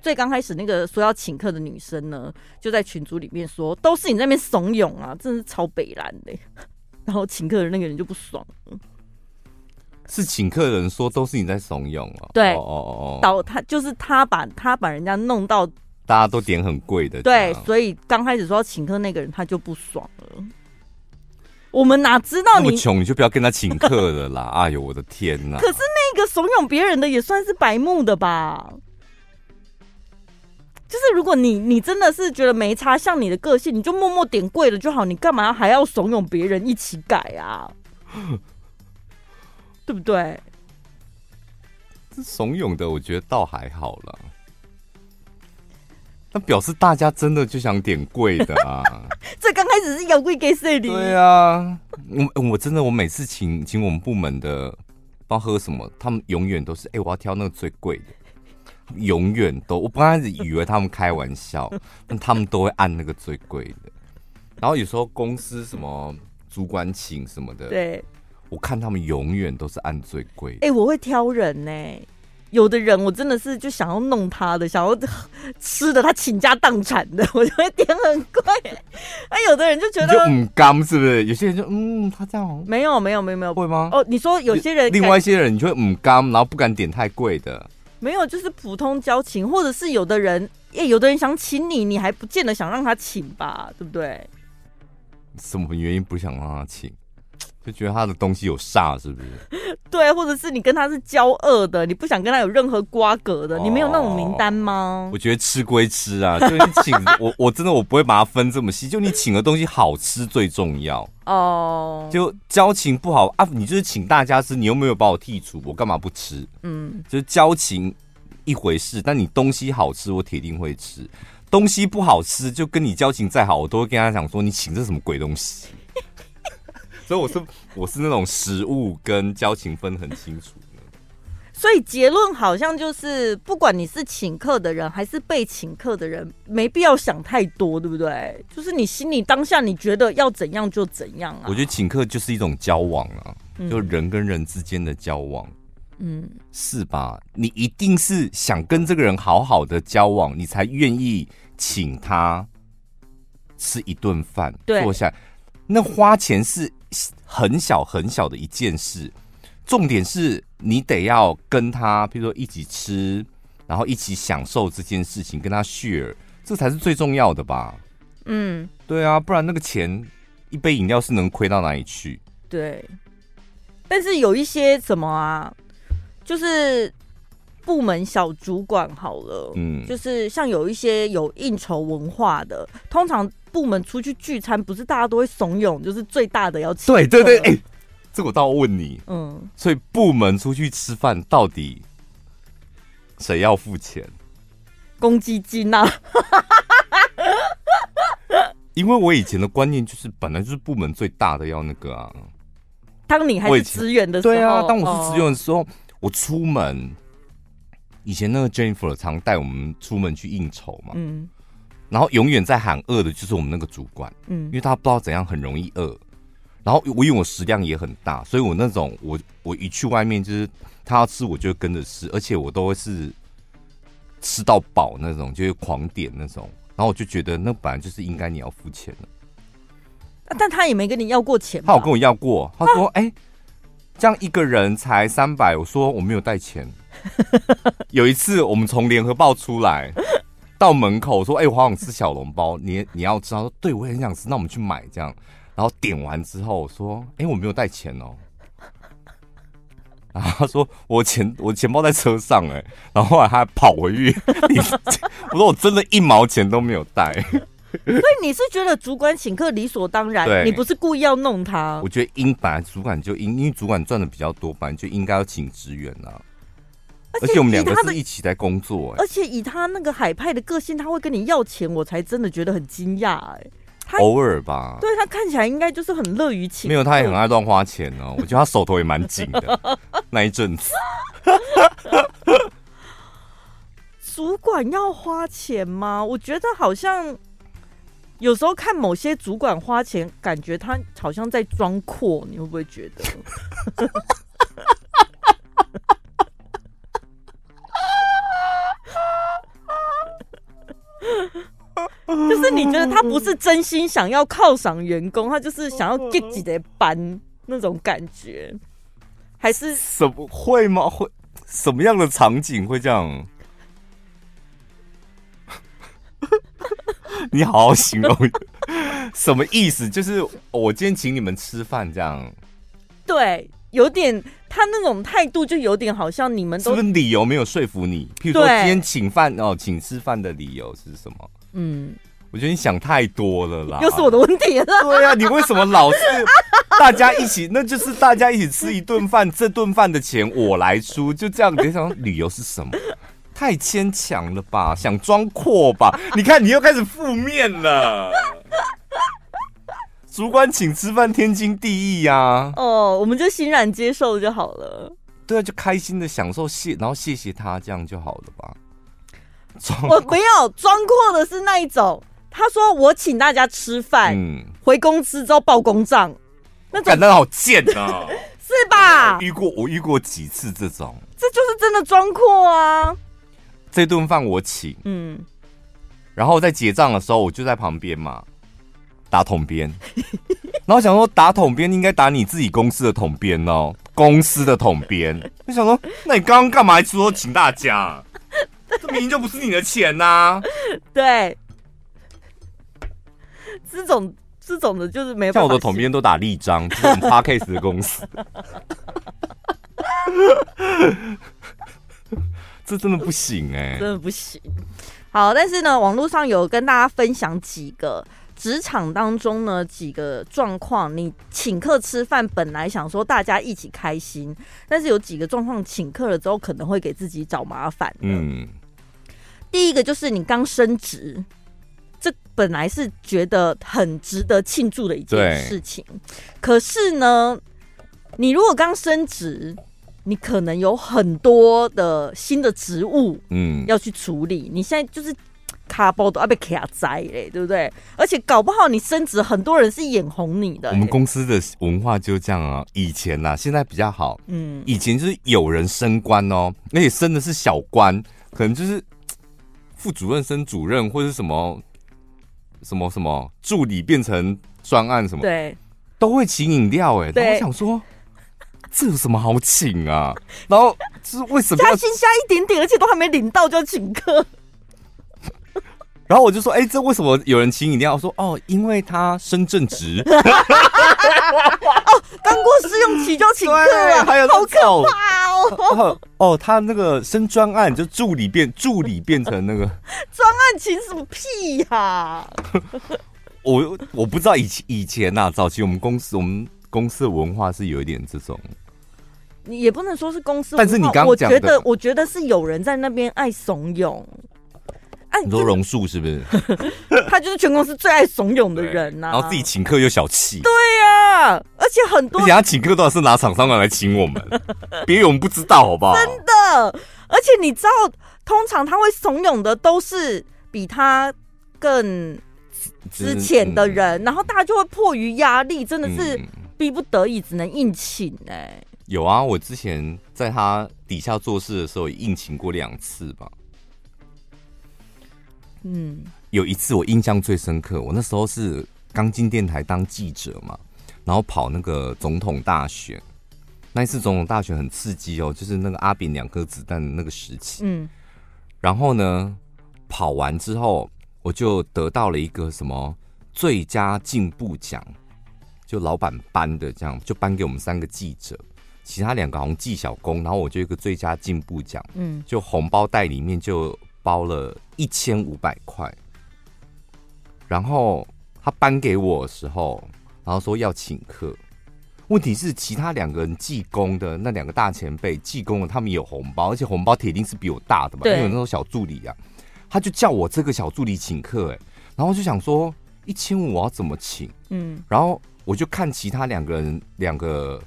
[SPEAKER 2] 最刚开始那个说要请客的女生呢，就在群组里面说，都是你那边怂恿啊，真是超北蓝的。然后请客的那个人就不爽了。
[SPEAKER 1] 是请客的人说都是你在怂恿哦，
[SPEAKER 2] 对哦哦哦，导他就是他把他把人家弄到
[SPEAKER 1] 大家都点很贵的，
[SPEAKER 2] 对，所以刚开始说要请客那个人他就不爽了。我们哪知道你
[SPEAKER 1] 穷，你就不要跟他请客了啦！<laughs> 哎呦，我的天哪！
[SPEAKER 2] 可是那个怂恿别人的也算是白目的吧？就是如果你你真的是觉得没差，像你的个性，你就默默点贵了就好，你干嘛还要怂恿别人一起改啊？<laughs> 对不对？
[SPEAKER 1] 这怂恿的，我觉得倒还好了。那表示大家真的就想点贵的啊！<laughs>
[SPEAKER 2] 这刚开始是要贵给谁的？
[SPEAKER 1] 对啊，我我真的我每次请请我们部门的，不知道喝什么，他们永远都是哎，我要挑那个最贵的。永远都，我刚开始以为他们开玩笑，<laughs> 但他们都会按那个最贵的。然后有时候公司什么主管请什么的，
[SPEAKER 2] 对。
[SPEAKER 1] 我看他们永远都是按最贵。
[SPEAKER 2] 哎、欸，我会挑人呢、欸。有的人我真的是就想要弄他的，想要 <laughs> 吃的他倾家荡产的，<laughs> 我就会点很贵。哎，有的人就觉得就
[SPEAKER 1] 唔甘，是不是？有些人就嗯，他这样
[SPEAKER 2] 没有没有没有没有
[SPEAKER 1] 会吗？
[SPEAKER 2] 哦，你说有些人
[SPEAKER 1] 另外一些人你就会唔甘，然后不敢点太贵的。
[SPEAKER 2] 没有，就是普通交情，或者是有的人，哎，有的人想请你，你还不见得想让他请吧，对不对？
[SPEAKER 1] 什么原因不想让他请？就觉得他的东西有煞，是不是？<laughs>
[SPEAKER 2] 对，或者是你跟他是交恶的，你不想跟他有任何瓜葛的，哦、你没有那种名单吗？
[SPEAKER 1] 我觉得吃归吃啊，就你请 <laughs> 我，我真的我不会把它分这么细，就你请的东西好吃最重要哦。就交情不好啊，你就是请大家吃，你又没有把我剔除，我干嘛不吃？嗯，就是交情一回事，但你东西好吃，我铁定会吃。东西不好吃，就跟你交情再好，我都会跟他讲说，你请这什么鬼东西。所以我是我是那种食物跟交情分很清楚的。
[SPEAKER 2] 所以结论好像就是，不管你是请客的人还是被请客的人，没必要想太多，对不对？就是你心里当下你觉得要怎样就怎样啊。
[SPEAKER 1] 我觉得请客就是一种交往啊，就人跟人之间的交往，嗯，是吧？你一定是想跟这个人好好的交往，你才愿意请他吃一顿饭，对，坐下。那花钱是很小很小的一件事，重点是你得要跟他，比如说一起吃，然后一起享受这件事情，跟他 share，这才是最重要的吧？嗯，对啊，不然那个钱一杯饮料是能亏到哪里去？
[SPEAKER 2] 对，但是有一些什么啊，就是部门小主管好了，嗯，就是像有一些有应酬文化的，通常。部门出去聚餐，不是大家都会怂恿，就是最大的要请。
[SPEAKER 1] 对对对，哎、欸，这个我倒要问你，嗯，所以部门出去吃饭，到底谁要付钱？
[SPEAKER 2] 公积金啊！<laughs>
[SPEAKER 1] 因为我以前的观念就是，本来就是部门最大的要那个啊。
[SPEAKER 2] 当你还是职员的时候，
[SPEAKER 1] 对啊，当我是职员的时候，哦、我出门，以前那个 Jennifer 常带我们出门去应酬嘛，嗯。然后永远在喊饿的就是我们那个主管，嗯，因为他不知道怎样很容易饿。然后我因为我食量也很大，所以我那种我我一去外面就是他要吃我就跟着吃，而且我都会是吃到饱那种，就是狂点那种。然后我就觉得那本来就是应该你要付钱的，
[SPEAKER 2] 但他也没跟你要过钱。
[SPEAKER 1] 他有跟我要过，他说：“哎、啊，这样一个人才三百。”我说：“我没有带钱。”有一次我们从联合报出来。到门口说：“哎、欸，我好想吃小笼包，你你要吃？”他说：“对，我也很想吃，那我们去买这样。”然后点完之后说：“哎、欸，我没有带钱哦。”然后他说：“我钱我钱包在车上哎。”然后后来他还跑回去，<laughs> 我说：“我真的一毛钱都没有带。”
[SPEAKER 2] 所以你是觉得主管请客理所当然？你不是故意要弄他？
[SPEAKER 1] 我觉得应本来主管就应，因为主管赚的比较多，本来就应该要请职员啊。而且我们两个是一起在工作，欸，
[SPEAKER 2] 而且以他那个海派的个性，他会跟你要钱，我才真的觉得很惊讶哎。
[SPEAKER 1] 偶尔吧，
[SPEAKER 2] 对他看起来应该就是很乐于请，
[SPEAKER 1] 没有，他也很爱乱花钱哦。我觉得他手头也蛮紧的那一阵子。<laughs>
[SPEAKER 2] 主管要花钱吗？我觉得好像有时候看某些主管花钱，感觉他好像在装阔，你会不会觉得？<laughs> <laughs> 就是你觉得他不是真心想要犒赏员工，他就是想要自己的班那种感觉，还是
[SPEAKER 1] 什么会吗？会什么样的场景会这样？<laughs> 你好好形容，<laughs> 什么意思？就是我今天请你们吃饭这样？
[SPEAKER 2] 对，有点他那种态度就有点好像你们都
[SPEAKER 1] 是不是理由没有说服你？譬如说今天请饭哦，请吃饭的理由是什么？嗯，我觉得你想太多了啦，
[SPEAKER 2] 又是我的问题了。
[SPEAKER 1] 对呀、啊，你为什么老是 <laughs> 大家一起？那就是大家一起吃一顿饭，<laughs> 这顿饭的钱我来出，就这样。你想理由是什么？太牵强了吧？想装阔吧？你看你又开始负面了。主管请吃饭，天经地义呀、啊。
[SPEAKER 2] 哦，我们就欣然接受就好了。
[SPEAKER 1] 对啊，就开心的享受谢，然后谢谢他，这样就好了吧。
[SPEAKER 2] 我没有装阔的是那一种，他说我请大家吃饭，嗯、回公司之后报公账，那种
[SPEAKER 1] 感觉好贱啊，<laughs>
[SPEAKER 2] 是吧？
[SPEAKER 1] 我遇过，我遇过几次这种，
[SPEAKER 2] 这就是真的装阔啊。
[SPEAKER 1] 这顿饭我请，嗯，然后在结账的时候，我就在旁边嘛，打统编，然后想说打统编应该打你自己公司的统编哦。公司的统编。我想说，那你刚刚干嘛说请大家？这明明就不是你的钱呐、啊！
[SPEAKER 2] 对，这种这种的就是没办法。
[SPEAKER 1] 像我的统编都打立章，就是我们 Podcast 的公司。这真的不行哎、欸，
[SPEAKER 2] 真的不行。好，但是呢，网络上有跟大家分享几个职场当中呢几个状况。你请客吃饭，本来想说大家一起开心，但是有几个状况，请客了之后可能会给自己找麻烦。嗯，第一个就是你刚升职，这本来是觉得很值得庆祝的一件事情，可是呢，你如果刚升职。你可能有很多的新的职务，嗯，要去处理。你现在就是卡包都要被卡摘嘞，对不对？而且搞不好你升职，很多人是眼红你的。
[SPEAKER 1] 我们公司的文化就这样啊。以前呐、啊，现在比较好。嗯，以前就是有人升官哦，而且升的是小官，可能就是副主任升主任，或者什么什么什么助理变成专案什么，
[SPEAKER 2] 对，
[SPEAKER 1] 都会请饮料哎。对，我想说。这有什么好请啊？然后是为什么
[SPEAKER 2] 加薪加一点点，而且都还没领到就要请客？
[SPEAKER 1] 然后我就说：“哎、欸，这为什么有人请饮料？”我说：“哦，因为他升正职。<laughs> ”哦，
[SPEAKER 2] 刚过试用期就要请客了，
[SPEAKER 1] 还有
[SPEAKER 2] 好可怕 <laughs> 哦！
[SPEAKER 1] 哦，哦，他那个升专案就助理变助理变成那个 <laughs>
[SPEAKER 2] 专案，请什么屁呀、啊？
[SPEAKER 1] 我我不知道以前以前呐、啊，早期我们公司我们。公司的文化是有一点这种，
[SPEAKER 2] 你也不能说是公司文化，
[SPEAKER 1] 但是你刚刚讲的，
[SPEAKER 2] 我觉得，我觉得是有人在那边爱怂恿。哎，
[SPEAKER 1] 你说榕树是不是？<laughs>
[SPEAKER 2] 他就是全公司最爱怂恿的人呐、啊，
[SPEAKER 1] 然后自己请客又小气。
[SPEAKER 2] 对呀、啊，而且很多，
[SPEAKER 1] 而且他请客都是拿厂商来请我们，别以为我们不知道，好不好？
[SPEAKER 2] 真的，而且你知道，通常他会怂恿的都是比他更之前的人，嗯、然后大家就会迫于压力，真的是。嗯逼不得已只能硬请哎、欸，
[SPEAKER 1] 有啊，我之前在他底下做事的时候也硬请过两次吧。嗯，有一次我印象最深刻，我那时候是刚进电台当记者嘛，然后跑那个总统大选，那一次总统大选很刺激哦，就是那个阿扁两颗子弹的那个时期。嗯，然后呢，跑完之后我就得到了一个什么最佳进步奖。就老板颁的这样，就颁给我们三个记者，其他两个好像记小工，然后我就一个最佳进步奖，嗯，就红包袋里面就包了一千五百块，然后他颁给我的时候，然后说要请客，问题是其他两个人记工的那两个大前辈记工的，他们有红包，而且红包铁定是比我大的嘛，因为有那种小助理啊，他就叫我这个小助理请客，哎，然后就想说一千五我要怎么请？嗯，然后。我就看其他两个人，两个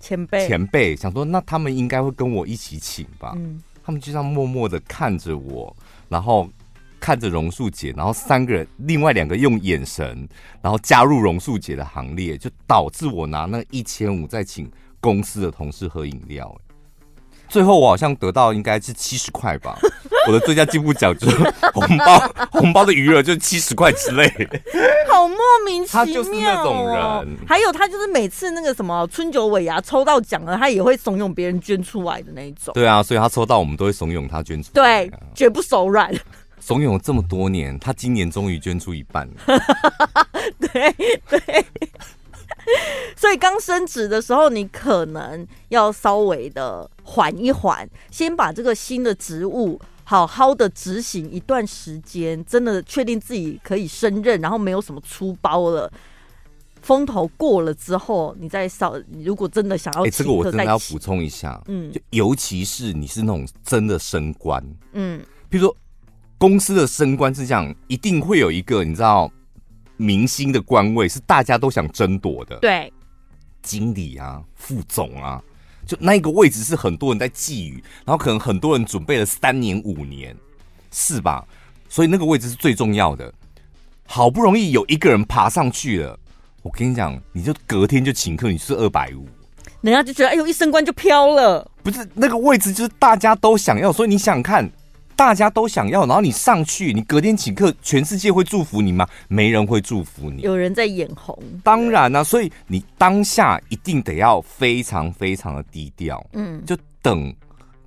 [SPEAKER 2] 前辈
[SPEAKER 1] 前辈，想说那他们应该会跟我一起请吧。嗯，他们就这样默默的看着我，然后看着榕树姐，然后三个人，另外两个用眼神，然后加入榕树姐的行列，就导致我拿那一千五再请公司的同事喝饮料。最后我好像得到应该是七十块吧，<laughs> 我的最佳进步奖就是红包，<laughs> 红包的余额就是七十块之类，
[SPEAKER 2] 好莫名其妙。
[SPEAKER 1] 他就是那种人，
[SPEAKER 2] 还有他就是每次那个什么春酒尾牙抽到奖了，他也会怂恿别人捐出来的那一种。
[SPEAKER 1] 对啊，所以他抽到我们都会怂恿他捐出来，
[SPEAKER 2] 对，绝不手软。
[SPEAKER 1] 怂恿了这么多年，他今年终于捐出一半了。<laughs>
[SPEAKER 2] 对对。所以刚升职的时候，你可能要稍微的缓一缓，先把这个新的职务好好的执行一段时间，真的确定自己可以升任，然后没有什么粗包了，风头过了之后，你再稍，如果真的想要，哎，
[SPEAKER 1] 这个我真的要补充一下，嗯，就尤其是你是那种真的升官，嗯，比如说公司的升官是这样，一定会有一个你知道。明星的官位是大家都想争夺的，
[SPEAKER 2] 对，
[SPEAKER 1] 经理啊、副总啊，就那一个位置是很多人在觊觎，然后可能很多人准备了三年五年，是吧？所以那个位置是最重要的。好不容易有一个人爬上去了，我跟你讲，你就隔天就请客，你是二百五，
[SPEAKER 2] 人家就觉得哎呦，一升官就飘了。
[SPEAKER 1] 不是那个位置，就是大家都想要，所以你想想看，大家都想要，然后你上去，你隔天请客，全世界会祝福你吗？没人会祝福你。
[SPEAKER 2] 有人在眼红，
[SPEAKER 1] 当然啊，所以你当下一定得要非常非常的低调，嗯，就等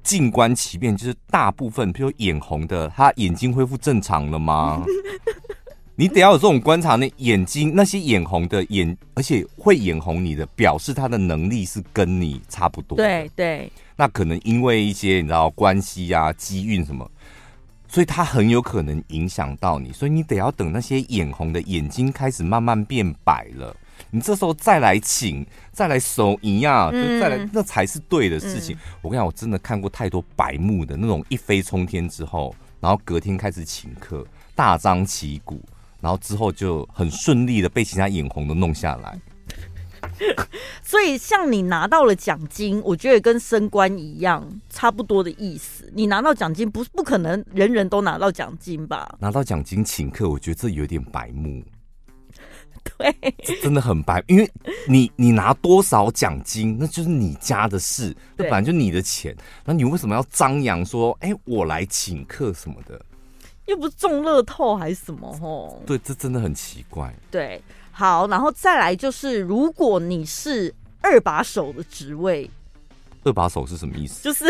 [SPEAKER 1] 静观其变，就是大部分，比如眼红的，他眼睛恢复正常了吗？<laughs> 你得要有这种观察，那眼睛那些眼红的眼，而且会眼红你的，表示他的能力是跟你差不多。
[SPEAKER 2] 对对，
[SPEAKER 1] 那可能因为一些你知道关系啊、机运什么，所以他很有可能影响到你。所以你得要等那些眼红的眼睛开始慢慢变白了，你这时候再来请，再来收一样，就再来，嗯、那才是对的事情。嗯、我跟你讲，我真的看过太多白目的那种一飞冲天之后，然后隔天开始请客，大张旗鼓。然后之后就很顺利的被其他眼红的弄下来，<laughs>
[SPEAKER 2] 所以像你拿到了奖金，我觉得跟升官一样差不多的意思。你拿到奖金不是不可能人人都拿到奖金吧？
[SPEAKER 1] 拿到奖金请客，我觉得这有点白目。<laughs> 对，真的很白，因为你你拿多少奖金，那就是你家的事，那本来就你的钱，那你为什么要张扬说，哎，我来请客什么的？
[SPEAKER 2] 又不是中乐透还是什么吼？
[SPEAKER 1] 对，这真的很奇怪。
[SPEAKER 2] 对，好，然后再来就是，如果你是二把手的职位，
[SPEAKER 1] 二把手是什么意思？
[SPEAKER 2] 就是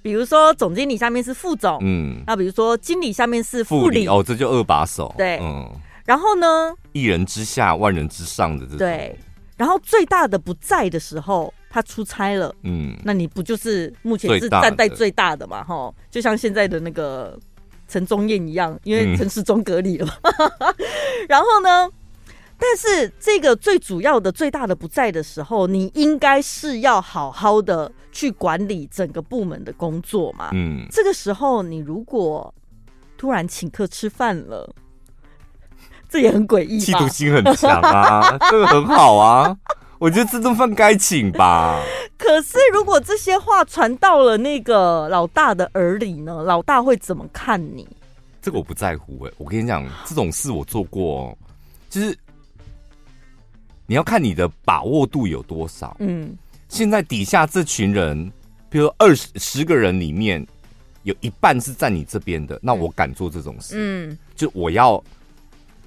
[SPEAKER 2] 比如说总经理下面是副总，嗯，那比如说经理下面是副理，
[SPEAKER 1] 哦，这就二把手。
[SPEAKER 2] 对，嗯，然后呢，
[SPEAKER 1] 一人之下，万人之上的这种。
[SPEAKER 2] 对，然后最大的不在的时候，他出差了，嗯，那你不就是目前是站在最大的嘛？哈，就像现在的那个。陈宗彦一样，因为陈世忠隔离了。嗯、<laughs> 然后呢，但是这个最主要的、最大的不在的时候，你应该是要好好的去管理整个部门的工作嘛。嗯，这个时候你如果突然请客吃饭了，<laughs> 这也很诡异。
[SPEAKER 1] 嫉妒心很强啊，<laughs> 这个很好啊。我觉得这顿饭该请吧。
[SPEAKER 2] 可是，如果这些话传到了那个老大的耳里呢？老大会怎么看你？
[SPEAKER 1] 这个我不在乎哎、欸。我跟你讲，这种事我做过，就是你要看你的把握度有多少。嗯，现在底下这群人，比如二十十个人里面有一半是在你这边的，那我敢做这种事。嗯，就我要。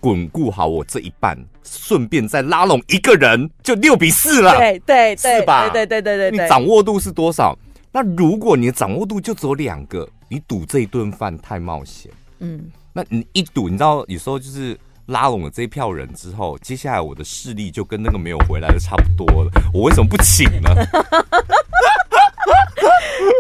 [SPEAKER 1] 巩固好我这一半，顺便再拉拢一个人，就六比四了。
[SPEAKER 2] 对对对，
[SPEAKER 1] 是吧？
[SPEAKER 2] 对对对对对，
[SPEAKER 1] 你掌握度是多少？那如果你的掌握度就只有两个，你赌这一顿饭太冒险。嗯，那你一赌，你知道有时候就是拉拢了这一票人之后，接下来我的势力就跟那个没有回来的差不多了。我为什么不请呢？<laughs>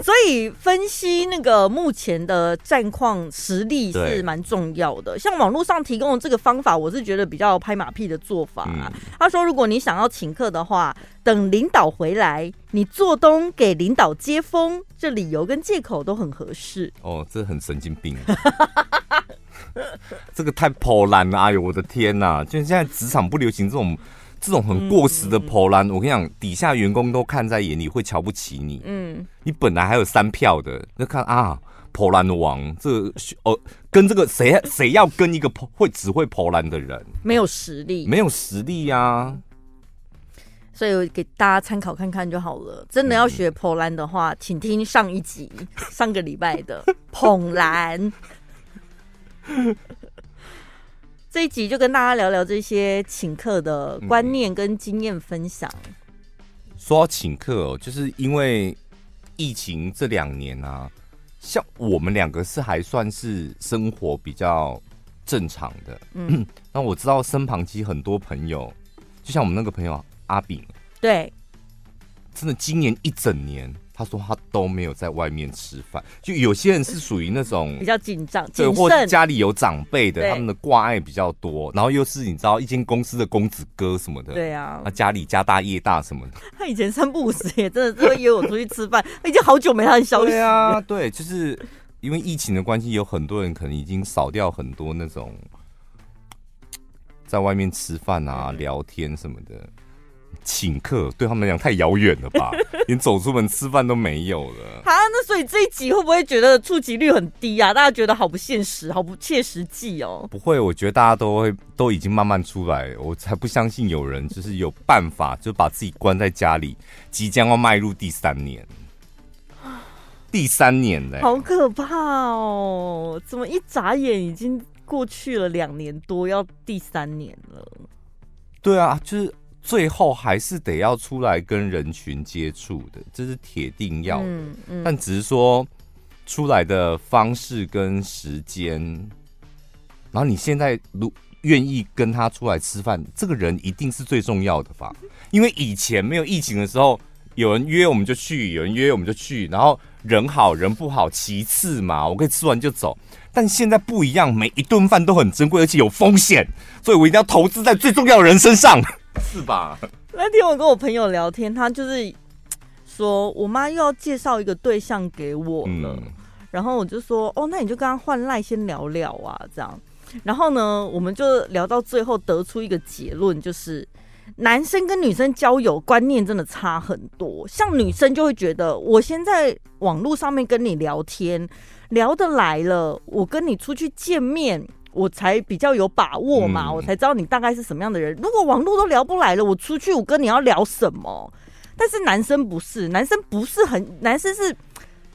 [SPEAKER 2] 所以分析那个目前的战况实力是蛮重要的。像网络上提供的这个方法，我是觉得比较拍马屁的做法啊。他说，如果你想要请客的话，等领导回来，你做东给领导接风，这理由跟借口都很合适。
[SPEAKER 1] 哦，这很神经病，<laughs> <laughs> 这个太破烂了！哎呦，我的天哪！就现在职场不流行这种。这种很过时的破烂，我跟你讲，底下员工都看在眼里，会瞧不起你。嗯，你本来还有三票的，那看啊，破烂的王，这个、哦，跟这个谁谁要跟一个会只会破烂的人，
[SPEAKER 2] 没有实力，
[SPEAKER 1] 没有实力呀、啊。
[SPEAKER 2] 所以给大家参考看看就好了。真的要学破烂的话，请听上一集，上个礼拜的 <laughs> 捧烂。<laughs> 这一集就跟大家聊聊这些请客的观念跟经验分享。
[SPEAKER 1] 说到请客哦，就是因为疫情这两年啊，像我们两个是还算是生活比较正常的。嗯，<clears throat> 那我知道身旁其实很多朋友，就像我们那个朋友阿炳，
[SPEAKER 2] 对，
[SPEAKER 1] 真的今年一整年。他说他都没有在外面吃饭，就有些人是属于那种
[SPEAKER 2] 比较紧张，
[SPEAKER 1] 对，或者家里有长辈的，他们的挂碍比较多，然后又是你知道一间公司的公子哥什么的，
[SPEAKER 2] 对啊，
[SPEAKER 1] 他家里家大业大什么的。
[SPEAKER 2] 他以前三不五时也真的是会约我出去吃饭，他 <laughs> 已经好久没他的消息。
[SPEAKER 1] 对啊，对，就是因为疫情的关系，有很多人可能已经少掉很多那种在外面吃饭啊、聊天什么的。请客对他们来讲太遥远了吧，<laughs> 连走出门吃饭都没有了。
[SPEAKER 2] 啊，那所以这一集会不会觉得触及率很低啊？大家觉得好不现实，好不切实际哦？
[SPEAKER 1] 不会，我觉得大家都会都已经慢慢出来，我才不相信有人就是有办法就把自己关在家里，即将要迈入第三年。<gasps> 第三年了，
[SPEAKER 2] 好可怕哦！怎么一眨眼已经过去了两年多，要第三年了？
[SPEAKER 1] 对啊，就是最后还是得要出来跟人群接触的，这是铁定要的。嗯嗯、但只是说出来的方式跟时间，然后你现在如愿意跟他出来吃饭，这个人一定是最重要的吧？因为以前没有疫情的时候。有人约我们就去，有人约我们就去，然后人好人不好其次嘛，我可以吃完就走。但现在不一样，每一顿饭都很珍贵，而且有风险，所以我一定要投资在最重要的人身上，是吧？
[SPEAKER 2] 那天我跟我朋友聊天，他就是说我妈又要介绍一个对象给我了，嗯、然后我就说哦，那你就跟他换赖先聊聊啊，这样。然后呢，我们就聊到最后得出一个结论，就是。男生跟女生交友观念真的差很多，像女生就会觉得，我先在网络上面跟你聊天，聊得来了，我跟你出去见面，我才比较有把握嘛，我才知道你大概是什么样的人。如果网络都聊不来了，我出去我跟你要聊什么？但是男生不是，男生不是很，男生是。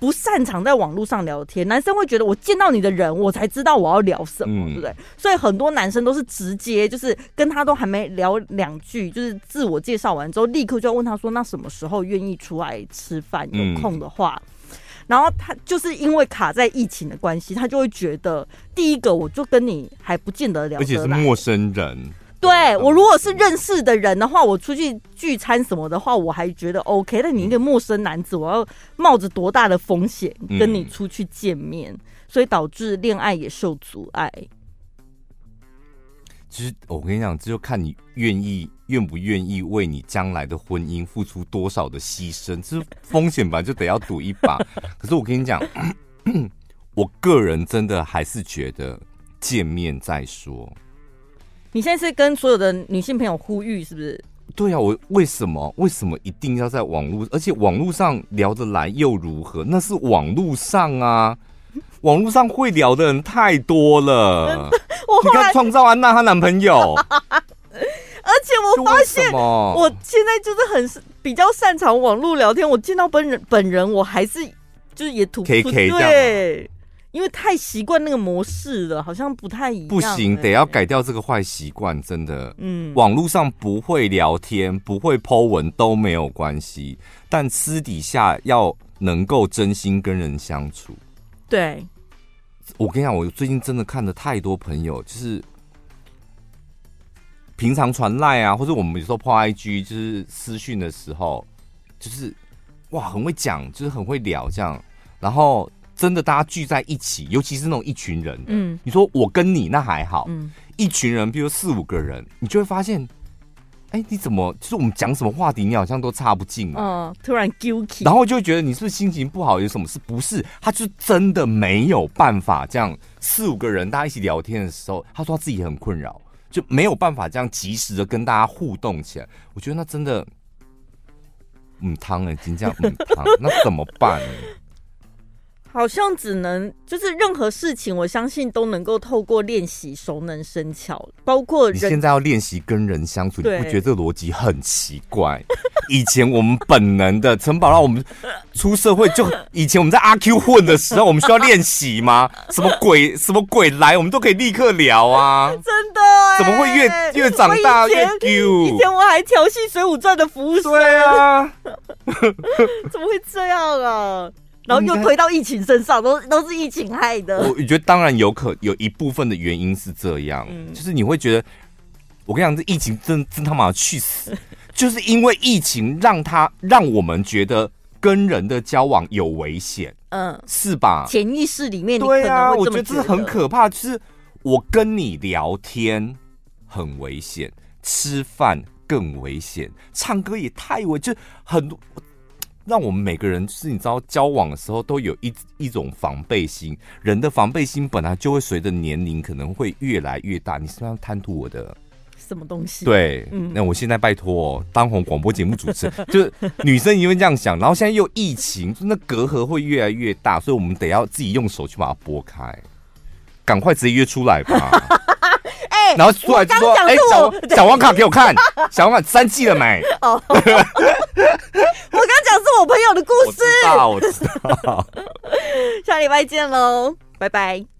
[SPEAKER 2] 不擅长在网络上聊天，男生会觉得我见到你的人，我才知道我要聊什么，对不对？所以很多男生都是直接就是跟他都还没聊两句，就是自我介绍完之后，立刻就要问他说：“那什么时候愿意出来吃饭？有空的话。”然后他就是因为卡在疫情的关系，他就会觉得第一个我就跟你还不见得了得，
[SPEAKER 1] 而且是陌生人。
[SPEAKER 2] 对，我如果是认识的人的话，我出去聚餐什么的话，我还觉得 OK。但你一个陌生男子，我要冒着多大的风险跟你出去见面，所以导致恋爱也受阻碍。
[SPEAKER 1] 其实我跟你讲，这就看你愿意愿不愿意为你将来的婚姻付出多少的牺牲，这风险吧，就得要赌一把。<laughs> 可是我跟你讲，<coughs> 我个人真的还是觉得见面再说。
[SPEAKER 2] 你现在是跟所有的女性朋友呼吁，是不是？
[SPEAKER 1] 对啊，我为什么为什么一定要在网络？而且网络上聊得来又如何？那是网络上啊，<laughs> 网络上会聊的人太多了。<laughs> 你看创造安娜她男朋友，
[SPEAKER 2] 而且我发现，我现在就是很比较擅长网络聊天。我见到本人本人，我还是就是也吐
[SPEAKER 1] K
[SPEAKER 2] 对。因为太习惯那个模式了，好像不太一样。
[SPEAKER 1] 不行，得要改掉这个坏习惯，真的。嗯，网络上不会聊天、不会 po 文都没有关系，但私底下要能够真心跟人相处。
[SPEAKER 2] 对，
[SPEAKER 1] 我跟你讲，我最近真的看了太多朋友，就是平常传赖啊，或者我们有时候 po IG，就是私讯的时候，就是哇，很会讲，就是很会聊这样，然后。真的，大家聚在一起，尤其是那种一群人，嗯，你说我跟你那还好，嗯，一群人，比如四五个人，你就会发现，哎，你怎么就是我们讲什么话题，你好像都插不进啊，
[SPEAKER 2] 嗯，突然 guilty，
[SPEAKER 1] 然后就会觉得你是不是心情不好，有什么事？不是，他就真的没有办法这样四五个人大家一起聊天的时候，他说他自己很困扰，就没有办法这样及时的跟大家互动起来。我觉得那真的，嗯，汤哎，今天嗯汤，那怎么办呢？
[SPEAKER 2] 好像只能就是任何事情，我相信都能够透过练习熟能生巧，包括。
[SPEAKER 1] 你现在要练习跟人相处，你不觉得这个逻辑很奇怪？以前我们本能的城堡让，我们出社会就以前我们在阿 Q 混的时候，我们需要练习吗？<laughs> 什么鬼什么鬼来，我们都可以立刻聊啊！
[SPEAKER 2] 真的？
[SPEAKER 1] 怎么会越越长大越 Q？
[SPEAKER 2] 以前我还调戏《水浒传》的服务生，
[SPEAKER 1] 对啊，<laughs>
[SPEAKER 2] 怎么会这样啊？然后又推到疫情身上，都都是疫情害的。
[SPEAKER 1] 我觉得当然有可有一部分的原因是这样，嗯、就是你会觉得，我跟你讲，这疫情真真他妈去死，<laughs> 就是因为疫情让他让我们觉得跟人的交往有危险，嗯，是吧？
[SPEAKER 2] 潜意识里面，
[SPEAKER 1] 对啊，我觉得这很可怕。就是我跟你聊天很危险，吃饭更危险，唱歌也太危险，就很多。让我们每个人就是你知道，交往的时候都有一一种防备心。人的防备心本来就会随着年龄可能会越来越大。你是不是要贪图我的
[SPEAKER 2] 什么东西？
[SPEAKER 1] 对，嗯、那我现在拜托当红广播节目主持人，<laughs> 就是女生因为这样想，然后现在又疫情，那隔阂会越来越大，所以我们得要自己用手去把它拨开。赶快直接约出来吧！
[SPEAKER 2] 哎、
[SPEAKER 1] 然后出来就说：“哎，小小王卡给我看，<laughs> 小王卡三季了没？”哦，<laughs> 我刚刚
[SPEAKER 2] 讲是我朋友的故事。
[SPEAKER 1] 我知道，我知道。<laughs>
[SPEAKER 2] 下礼拜见喽，拜拜。